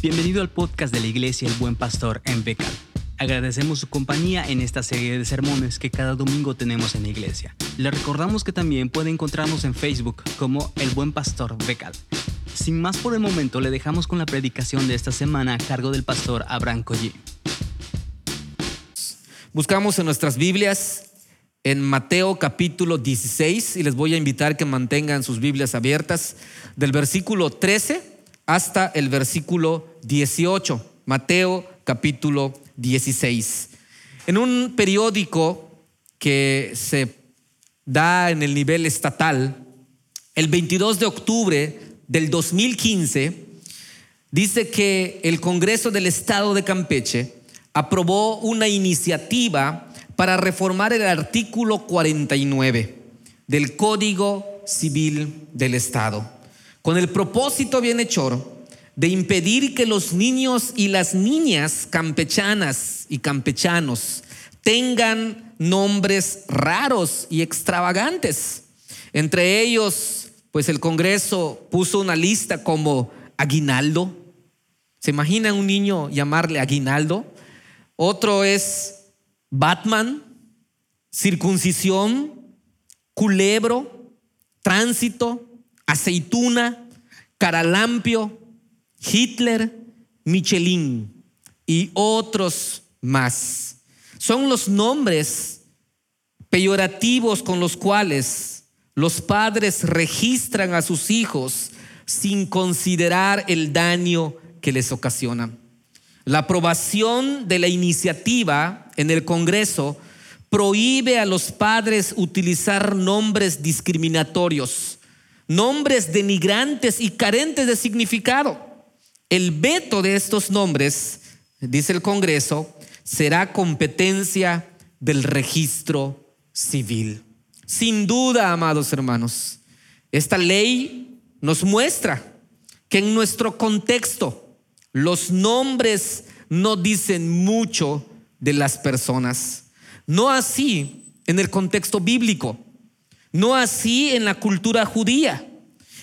Bienvenido al podcast de la Iglesia El Buen Pastor en Becal. Agradecemos su compañía en esta serie de sermones que cada domingo tenemos en la iglesia. Le recordamos que también puede encontrarnos en Facebook como El Buen Pastor Becal. Sin más por el momento, le dejamos con la predicación de esta semana a cargo del pastor Abraham Collí. Buscamos en nuestras Biblias en Mateo capítulo 16 y les voy a invitar que mantengan sus Biblias abiertas del versículo 13 hasta el versículo 18, Mateo capítulo 16. En un periódico que se da en el nivel estatal, el 22 de octubre del 2015, dice que el Congreso del Estado de Campeche aprobó una iniciativa para reformar el artículo 49 del Código Civil del Estado con el propósito bienhechor de impedir que los niños y las niñas campechanas y campechanos tengan nombres raros y extravagantes. Entre ellos, pues el Congreso puso una lista como Aguinaldo. ¿Se imagina un niño llamarle Aguinaldo? Otro es Batman, circuncisión, culebro, tránsito, aceituna, caralampio, Hitler, Michelin y otros más. Son los nombres peyorativos con los cuales los padres registran a sus hijos sin considerar el daño que les ocasiona. La aprobación de la iniciativa en el Congreso prohíbe a los padres utilizar nombres discriminatorios nombres denigrantes y carentes de significado. El veto de estos nombres, dice el Congreso, será competencia del registro civil. Sin duda, amados hermanos, esta ley nos muestra que en nuestro contexto los nombres no dicen mucho de las personas. No así en el contexto bíblico. No así en la cultura judía,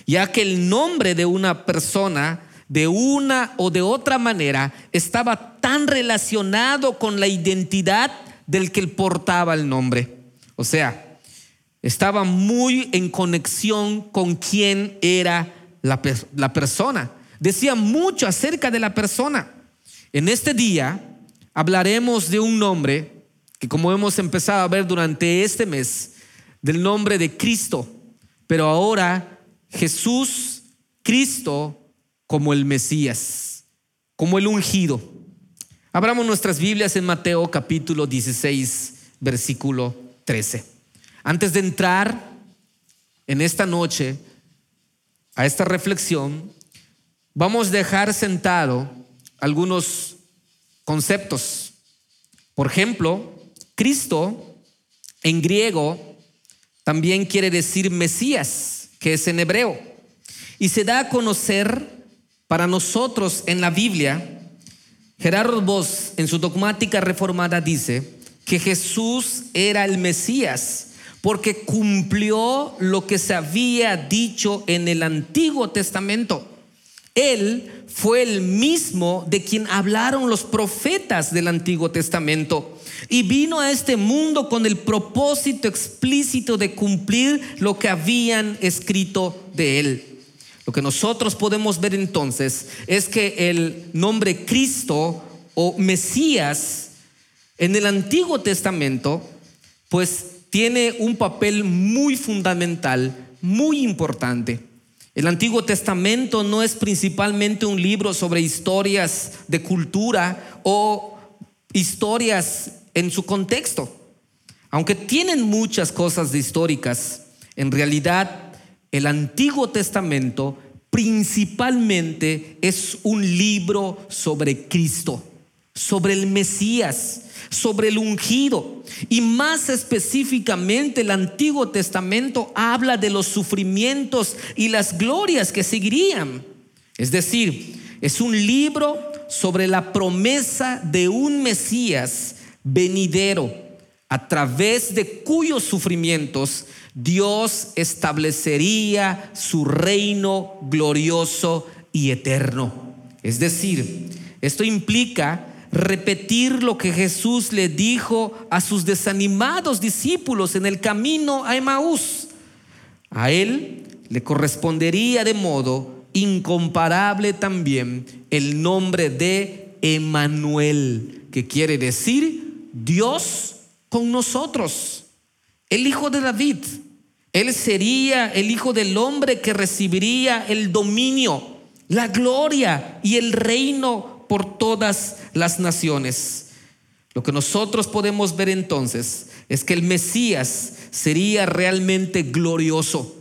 ya que el nombre de una persona de una o de otra manera estaba tan relacionado con la identidad del que portaba el nombre. O sea, estaba muy en conexión con quién era la, la persona. Decía mucho acerca de la persona. En este día hablaremos de un nombre que como hemos empezado a ver durante este mes, del nombre de Cristo, pero ahora Jesús, Cristo, como el Mesías, como el ungido. Abramos nuestras Biblias en Mateo capítulo 16, versículo 13. Antes de entrar en esta noche a esta reflexión, vamos a dejar sentado algunos conceptos. Por ejemplo, Cristo en griego también quiere decir Mesías, que es en hebreo. Y se da a conocer para nosotros en la Biblia. Gerardo Vos en su dogmática reformada dice que Jesús era el Mesías porque cumplió lo que se había dicho en el Antiguo Testamento. Él fue el mismo de quien hablaron los profetas del Antiguo Testamento y vino a este mundo con el propósito explícito de cumplir lo que habían escrito de él. Lo que nosotros podemos ver entonces es que el nombre Cristo o Mesías en el Antiguo Testamento pues tiene un papel muy fundamental, muy importante. El Antiguo Testamento no es principalmente un libro sobre historias de cultura o historias en su contexto. Aunque tienen muchas cosas históricas, en realidad el Antiguo Testamento principalmente es un libro sobre Cristo, sobre el Mesías, sobre el ungido. Y más específicamente el Antiguo Testamento habla de los sufrimientos y las glorias que seguirían. Es decir, es un libro sobre la promesa de un Mesías venidero, a través de cuyos sufrimientos Dios establecería su reino glorioso y eterno. Es decir, esto implica repetir lo que Jesús le dijo a sus desanimados discípulos en el camino a Emaús. A él le correspondería de modo incomparable también el nombre de Emanuel, que quiere decir Dios con nosotros, el hijo de David. Él sería el hijo del hombre que recibiría el dominio, la gloria y el reino por todas las naciones. Lo que nosotros podemos ver entonces es que el Mesías sería realmente glorioso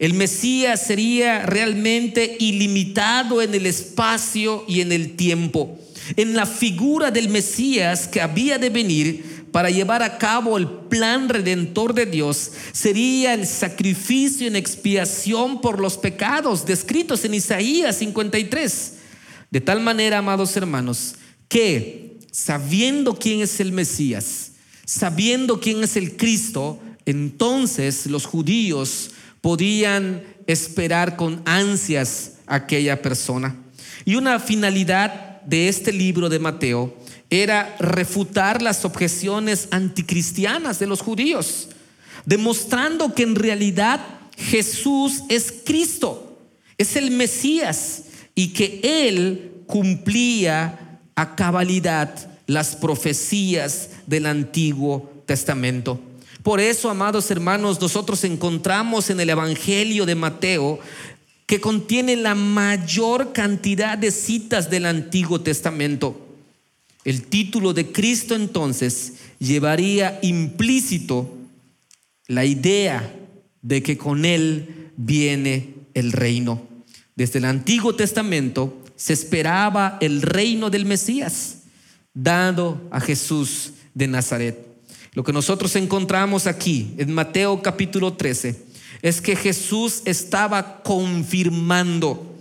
el Mesías sería realmente ilimitado en el espacio y en el tiempo. En la figura del Mesías que había de venir para llevar a cabo el plan redentor de Dios sería el sacrificio en expiación por los pecados descritos en Isaías 53. De tal manera, amados hermanos, que sabiendo quién es el Mesías, sabiendo quién es el Cristo, entonces los judíos podían esperar con ansias a aquella persona. Y una finalidad de este libro de Mateo era refutar las objeciones anticristianas de los judíos, demostrando que en realidad Jesús es Cristo, es el Mesías y que Él cumplía a cabalidad las profecías del Antiguo Testamento. Por eso, amados hermanos, nosotros encontramos en el Evangelio de Mateo que contiene la mayor cantidad de citas del Antiguo Testamento. El título de Cristo entonces llevaría implícito la idea de que con Él viene el reino. Desde el Antiguo Testamento se esperaba el reino del Mesías, dado a Jesús de Nazaret. Lo que nosotros encontramos aquí en Mateo capítulo 13 es que Jesús estaba confirmando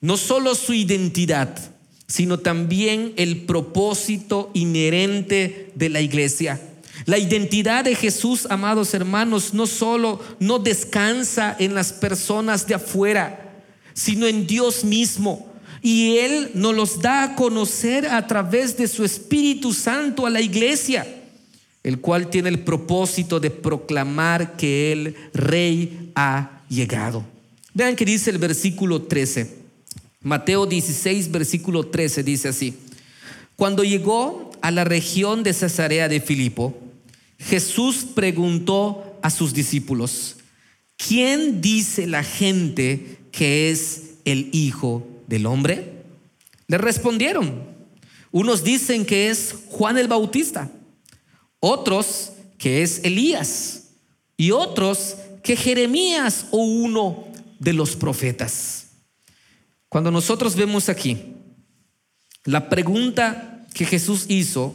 no solo su identidad, sino también el propósito inherente de la iglesia. La identidad de Jesús, amados hermanos, no solo no descansa en las personas de afuera, sino en Dios mismo. Y Él nos los da a conocer a través de su Espíritu Santo a la iglesia el cual tiene el propósito de proclamar que el rey ha llegado. Vean que dice el versículo 13. Mateo 16, versículo 13 dice así. Cuando llegó a la región de Cesarea de Filipo, Jesús preguntó a sus discípulos, ¿quién dice la gente que es el Hijo del Hombre? Le respondieron, unos dicen que es Juan el Bautista otros que es Elías y otros que Jeremías o uno de los profetas. Cuando nosotros vemos aquí la pregunta que Jesús hizo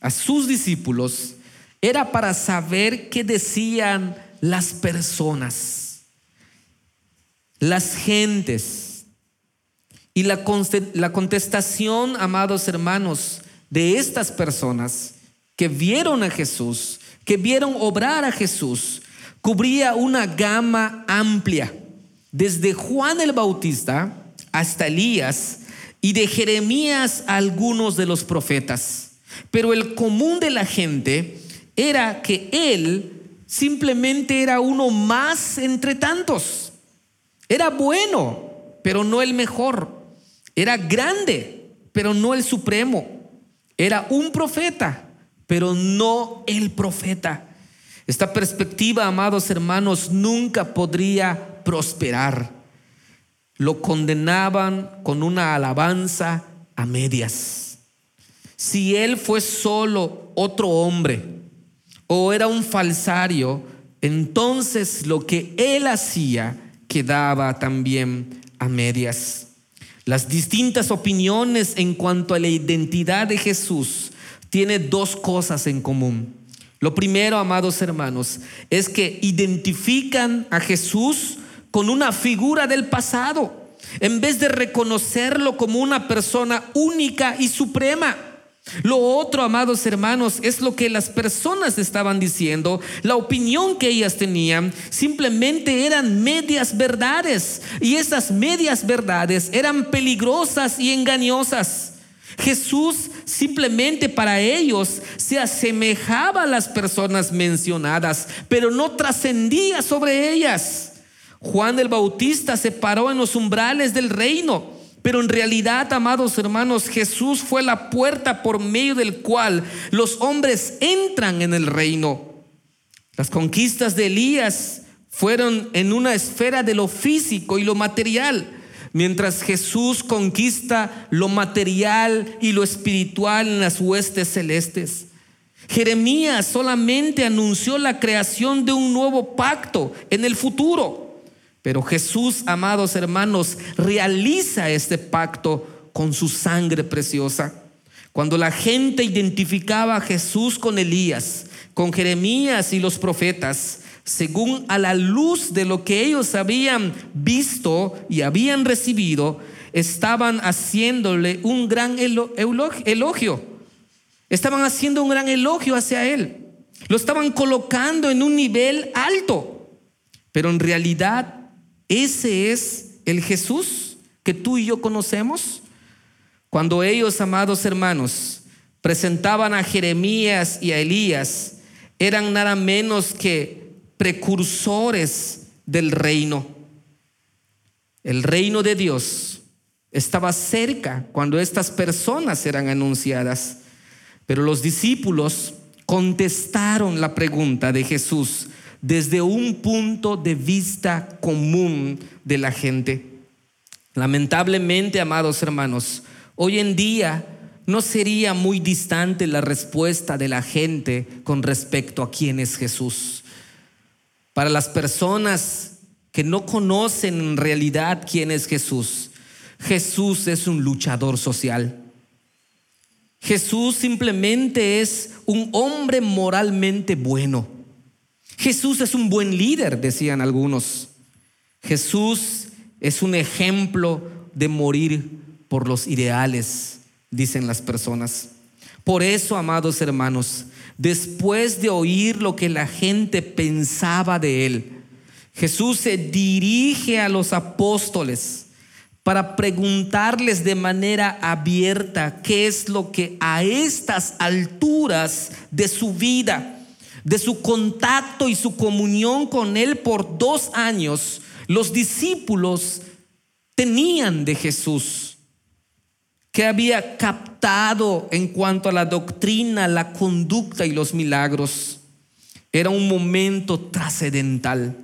a sus discípulos era para saber qué decían las personas, las gentes. Y la, contestación, amados hermanos, de estas personas que vieron a Jesús, que vieron obrar a Jesús, cubría una gama amplia, desde Juan el Bautista hasta Elías y de Jeremías a algunos de los profetas. Pero el común de la gente era que él simplemente era uno más entre tantos. Era bueno, pero no el mejor. Era grande, pero no el supremo. Era un profeta, pero no el profeta. Esta perspectiva, amados hermanos, nunca podría prosperar. Lo condenaban con una alabanza a medias. Si él fue solo otro hombre o era un falsario, entonces lo que él hacía quedaba también a medias. Las distintas opiniones en cuanto a la identidad de Jesús tiene dos cosas en común. Lo primero, amados hermanos, es que identifican a Jesús con una figura del pasado, en vez de reconocerlo como una persona única y suprema. Lo otro, amados hermanos, es lo que las personas estaban diciendo, la opinión que ellas tenían, simplemente eran medias verdades. Y esas medias verdades eran peligrosas y engañosas. Jesús simplemente para ellos se asemejaba a las personas mencionadas, pero no trascendía sobre ellas. Juan el Bautista se paró en los umbrales del reino pero en realidad, amados hermanos, Jesús fue la puerta por medio del cual los hombres entran en el reino. Las conquistas de Elías fueron en una esfera de lo físico y lo material, mientras Jesús conquista lo material y lo espiritual en las huestes celestes. Jeremías solamente anunció la creación de un nuevo pacto en el futuro. Pero Jesús, amados hermanos, realiza este pacto con su sangre preciosa. Cuando la gente identificaba a Jesús con Elías, con Jeremías y los profetas, según a la luz de lo que ellos habían visto y habían recibido, estaban haciéndole un gran elogio. Estaban haciendo un gran elogio hacia él. Lo estaban colocando en un nivel alto. Pero en realidad ese es el Jesús que tú y yo conocemos. Cuando ellos, amados hermanos, presentaban a Jeremías y a Elías, eran nada menos que precursores del reino. El reino de Dios estaba cerca cuando estas personas eran anunciadas. Pero los discípulos contestaron la pregunta de Jesús desde un punto de vista común de la gente. Lamentablemente, amados hermanos, hoy en día no sería muy distante la respuesta de la gente con respecto a quién es Jesús. Para las personas que no conocen en realidad quién es Jesús, Jesús es un luchador social. Jesús simplemente es un hombre moralmente bueno. Jesús es un buen líder, decían algunos. Jesús es un ejemplo de morir por los ideales, dicen las personas. Por eso, amados hermanos, después de oír lo que la gente pensaba de él, Jesús se dirige a los apóstoles para preguntarles de manera abierta qué es lo que a estas alturas de su vida de su contacto y su comunión con Él por dos años, los discípulos tenían de Jesús, que había captado en cuanto a la doctrina, la conducta y los milagros. Era un momento trascendental.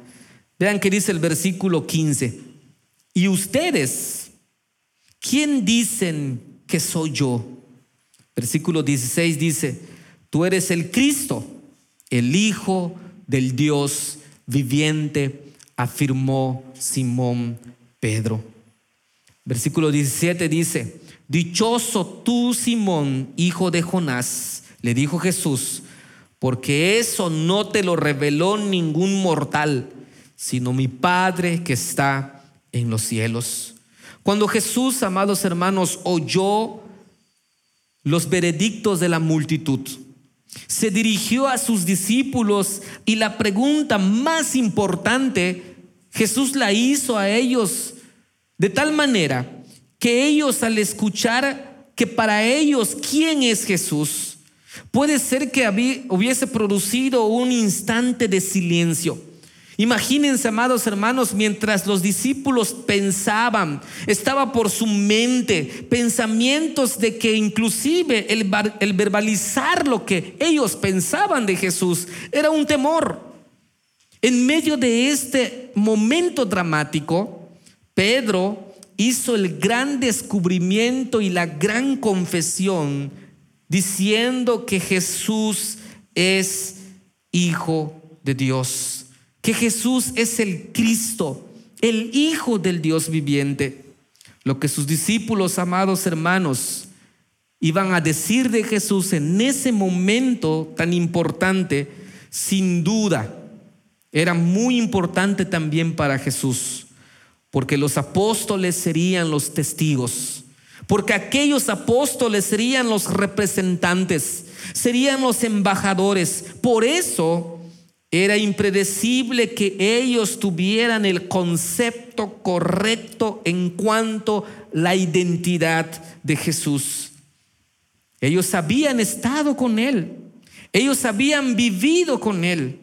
Vean que dice el versículo 15. Y ustedes, ¿quién dicen que soy yo? Versículo 16 dice, tú eres el Cristo el Hijo del Dios viviente, afirmó Simón Pedro. Versículo 17 dice, Dichoso tú, Simón, hijo de Jonás, le dijo Jesús, porque eso no te lo reveló ningún mortal, sino mi Padre que está en los cielos. Cuando Jesús, amados hermanos, oyó los veredictos de la multitud, se dirigió a sus discípulos y la pregunta más importante Jesús la hizo a ellos de tal manera que ellos al escuchar que para ellos quién es Jesús, puede ser que hubiese producido un instante de silencio. Imagínense, amados hermanos, mientras los discípulos pensaban, estaba por su mente pensamientos de que inclusive el, el, verbalizar lo que ellos pensaban de Jesús era un temor. En medio de este momento dramático, Pedro hizo el gran descubrimiento y la gran confesión diciendo que Jesús es hijo de Dios que Jesús es el Cristo, el Hijo del Dios viviente. Lo que sus discípulos, amados hermanos, iban a decir de Jesús en ese momento tan importante, sin duda, era muy importante también para Jesús, porque los apóstoles serían los testigos, porque aquellos apóstoles serían los representantes, serían los embajadores. Por eso era impredecible que ellos tuvieran el concepto correcto en cuanto a la identidad de Jesús. Ellos habían estado con Él, ellos habían vivido con Él.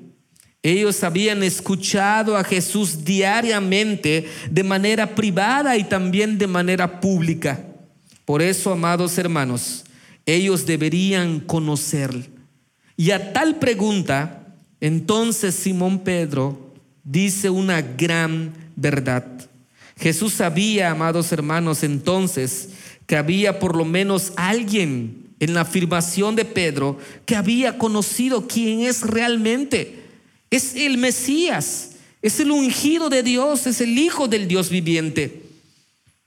Ellos habían escuchado a Jesús diariamente de manera privada y también de manera pública. Por eso, amados hermanos, ellos deberían conocer. Y a tal pregunta, entonces Simón Pedro dice una gran verdad. Jesús sabía, amados hermanos, entonces que había por lo menos alguien en la afirmación de Pedro que había conocido quién es realmente es el Mesías, es el ungido de Dios, es el Hijo del Dios viviente.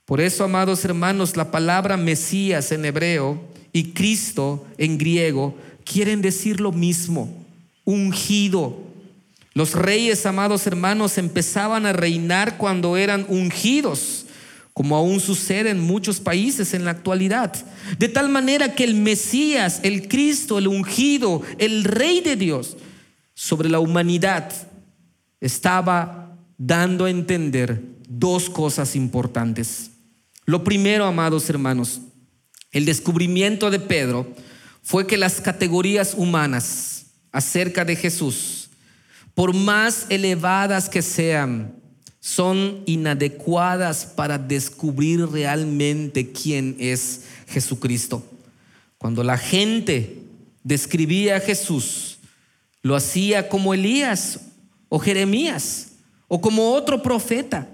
Por eso, amados hermanos, la palabra Mesías en hebreo y Cristo en griego quieren decir lo mismo, ungido. Los reyes, amados hermanos, empezaban a reinar cuando eran ungidos, como aún sucede en muchos países en la actualidad. De tal manera que el Mesías, el Cristo, el ungido, el Rey de Dios, sobre la humanidad estaba dando a entender dos cosas importantes. Lo primero, amados hermanos, el descubrimiento de Pedro fue que las categorías humanas acerca de Jesús, por más elevadas que sean, son inadecuadas para descubrir realmente quién es Jesucristo. Cuando la gente describía a Jesús, lo hacía como Elías o Jeremías o como otro profeta.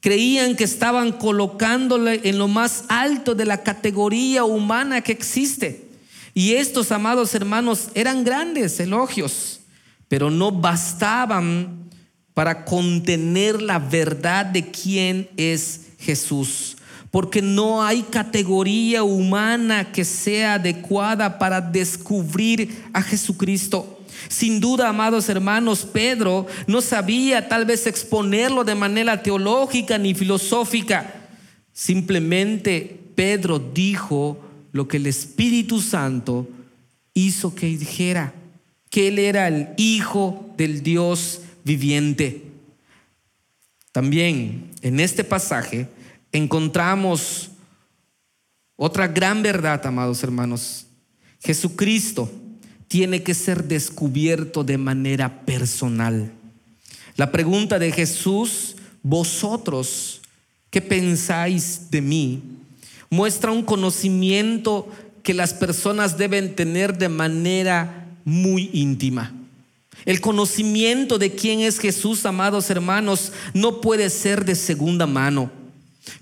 Creían que estaban colocándole en lo más alto de la categoría humana que existe. Y estos, amados hermanos, eran grandes elogios, pero no bastaban para contener la verdad de quién es Jesús. Porque no hay categoría humana que sea adecuada para descubrir a Jesucristo. Sin duda, amados hermanos, Pedro no sabía tal vez exponerlo de manera teológica ni filosófica. Simplemente Pedro dijo lo que el Espíritu Santo hizo que dijera, que él era el Hijo del Dios viviente. También en este pasaje encontramos otra gran verdad, amados hermanos. Jesucristo tiene que ser descubierto de manera personal. La pregunta de Jesús, vosotros, ¿qué pensáis de mí? Muestra un conocimiento que las personas deben tener de manera muy íntima. El conocimiento de quién es Jesús, amados hermanos, no puede ser de segunda mano.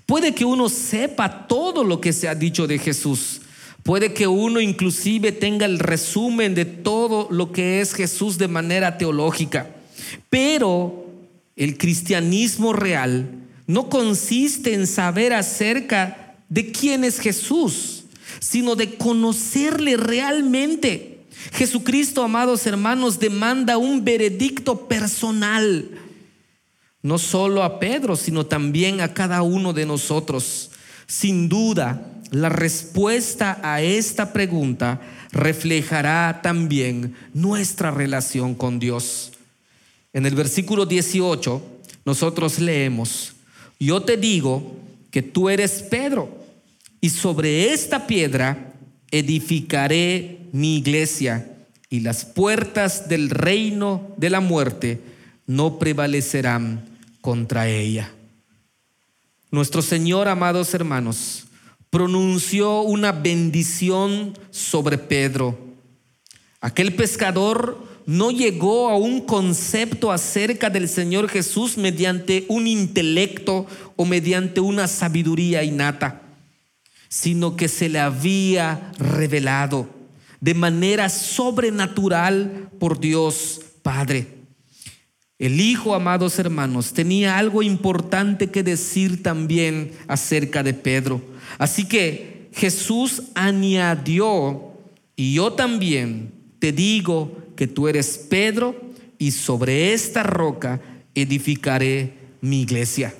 Puede que uno sepa todo lo que se ha dicho de Jesús, Puede que uno inclusive tenga el resumen de todo lo que es Jesús de manera teológica, pero el cristianismo real no consiste en saber acerca de quién es Jesús, sino de conocerle realmente. Jesucristo, amados hermanos, demanda un veredicto personal, no solo a Pedro, sino también a cada uno de nosotros. Sin duda, la respuesta a esta pregunta reflejará también nuestra relación con Dios. En el versículo 18 nosotros leemos, yo te digo que tú eres Pedro y sobre esta piedra edificaré mi iglesia y las puertas del reino de la muerte no prevalecerán contra ella. Nuestro Señor, amados hermanos, pronunció una bendición sobre Pedro. Aquel pescador no llegó a un concepto acerca del Señor Jesús mediante un intelecto o mediante una sabiduría innata, sino que se le había revelado de manera sobrenatural por Dios Padre. El Hijo, amados hermanos, tenía algo importante que decir también acerca de Pedro. Así que Jesús añadió, y yo también te digo que tú eres Pedro, y sobre esta roca edificaré mi iglesia.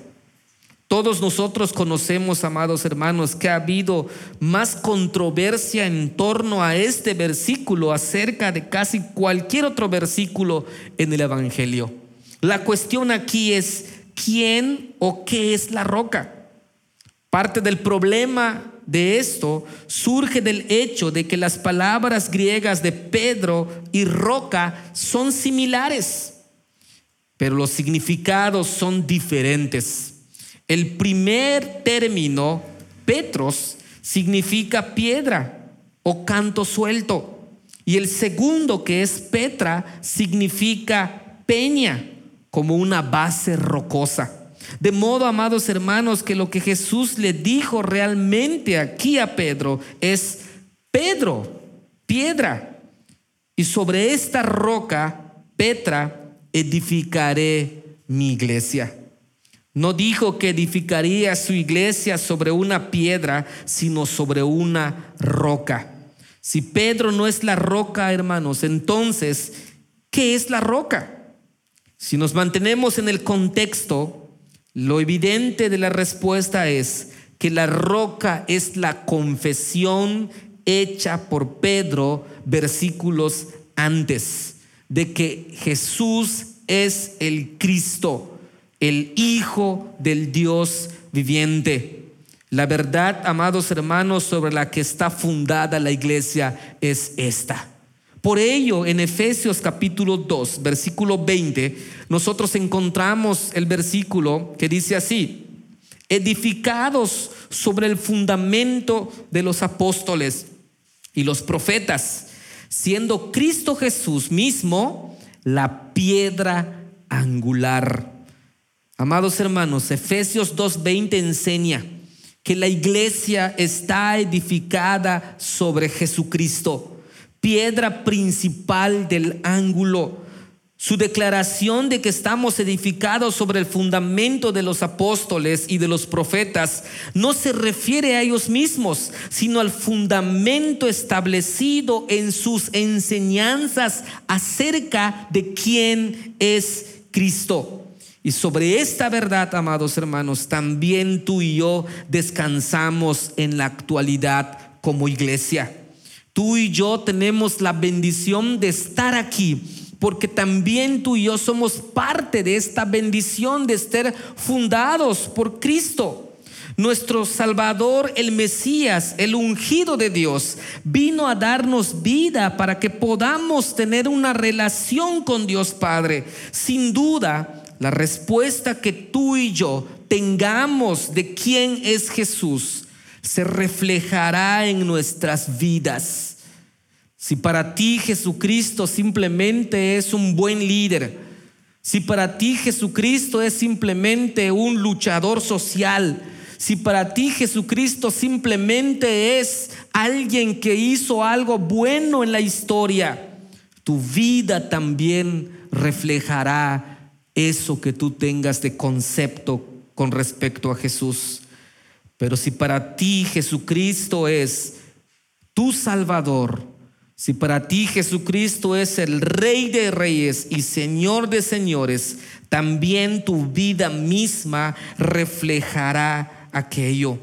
Todos nosotros conocemos, amados hermanos, que ha habido más controversia en torno a este versículo acerca de casi cualquier otro versículo en el Evangelio. La cuestión aquí es quién o qué es la roca. Parte del problema de esto surge del hecho de que las palabras griegas de Pedro y roca son similares, pero los significados son diferentes. El primer término, Petros, significa piedra o canto suelto. Y el segundo, que es Petra, significa peña, como una base rocosa. De modo, amados hermanos, que lo que Jesús le dijo realmente aquí a Pedro es, Pedro, piedra, y sobre esta roca, Petra, edificaré mi iglesia. No dijo que edificaría su iglesia sobre una piedra, sino sobre una roca. Si Pedro no es la roca, hermanos, entonces, ¿qué es la roca? Si nos mantenemos en el contexto, lo evidente de la respuesta es que la roca es la confesión hecha por Pedro versículos antes de que Jesús es el Cristo el Hijo del Dios viviente. La verdad, amados hermanos, sobre la que está fundada la iglesia es esta. Por ello, en Efesios capítulo 2, versículo 20, nosotros encontramos el versículo que dice así, edificados sobre el fundamento de los apóstoles y los profetas, siendo Cristo Jesús mismo la piedra angular. Amados hermanos, Efesios 2.20 enseña que la iglesia está edificada sobre Jesucristo, piedra principal del ángulo. Su declaración de que estamos edificados sobre el fundamento de los apóstoles y de los profetas no se refiere a ellos mismos, sino al fundamento establecido en sus enseñanzas acerca de quién es Cristo. Y sobre esta verdad, amados hermanos, también tú y yo descansamos en la actualidad como iglesia. Tú y yo tenemos la bendición de estar aquí porque también tú y yo somos parte de esta bendición de estar fundados por Cristo. Nuestro Salvador, el Mesías, el ungido de Dios, vino a darnos vida para que podamos tener una relación con Dios Padre. Sin duda, la respuesta que tú y yo tengamos de quién es Jesús se reflejará en nuestras vidas. Si para ti Jesucristo simplemente es un buen líder, si para ti Jesucristo es simplemente un luchador social, si para ti Jesucristo simplemente es alguien que hizo algo bueno en la historia, tu vida también reflejará eso que tú tengas de concepto con respecto a Jesús. Pero si para ti Jesucristo es tu Salvador, si para ti Jesucristo es el Rey de Reyes y Señor de Señores, también tu vida misma reflejará aquello.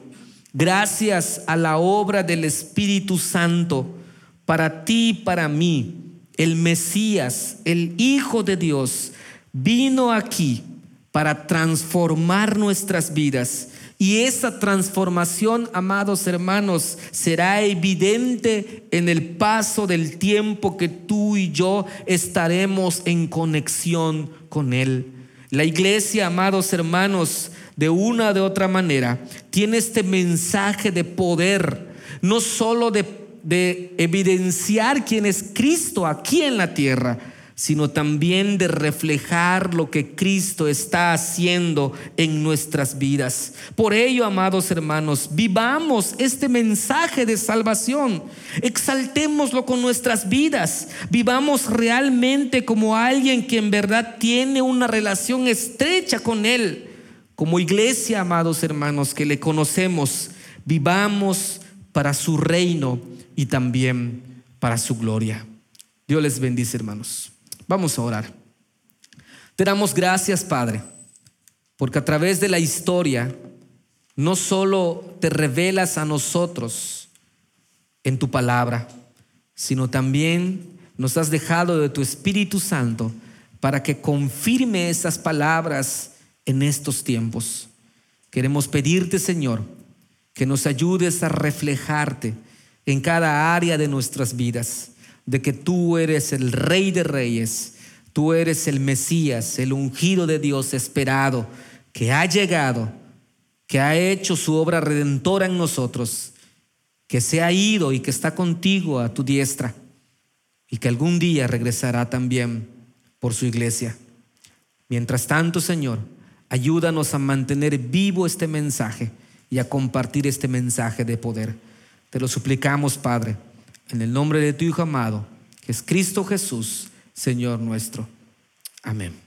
Gracias a la obra del Espíritu Santo, para ti y para mí, el Mesías, el Hijo de Dios, vino aquí para transformar nuestras vidas. Y esa transformación, amados hermanos, será evidente en el paso del tiempo que tú y yo estaremos en conexión con Él. La iglesia, amados hermanos, de una o de otra manera, tiene este mensaje de poder, no solo de, de evidenciar quién es Cristo aquí en la tierra, sino también de reflejar lo que Cristo está haciendo en nuestras vidas. Por ello, amados hermanos, vivamos este mensaje de salvación, exaltémoslo con nuestras vidas, vivamos realmente como alguien que en verdad tiene una relación estrecha con Él. Como iglesia, amados hermanos, que le conocemos, vivamos para su reino y también para su gloria. Dios les bendice, hermanos. Vamos a orar. Te damos gracias, Padre, porque a través de la historia no solo te revelas a nosotros en tu palabra, sino también nos has dejado de tu Espíritu Santo para que confirme esas palabras en estos tiempos. Queremos pedirte, Señor, que nos ayudes a reflejarte en cada área de nuestras vidas, de que tú eres el Rey de Reyes, tú eres el Mesías, el ungido de Dios esperado, que ha llegado, que ha hecho su obra redentora en nosotros, que se ha ido y que está contigo a tu diestra, y que algún día regresará también por su iglesia. Mientras tanto, Señor, ayúdanos a mantener vivo este mensaje y a compartir este mensaje de poder. Te lo suplicamos, Padre, en el nombre de tu Hijo amado, que es Cristo Jesús, Señor nuestro. Amén.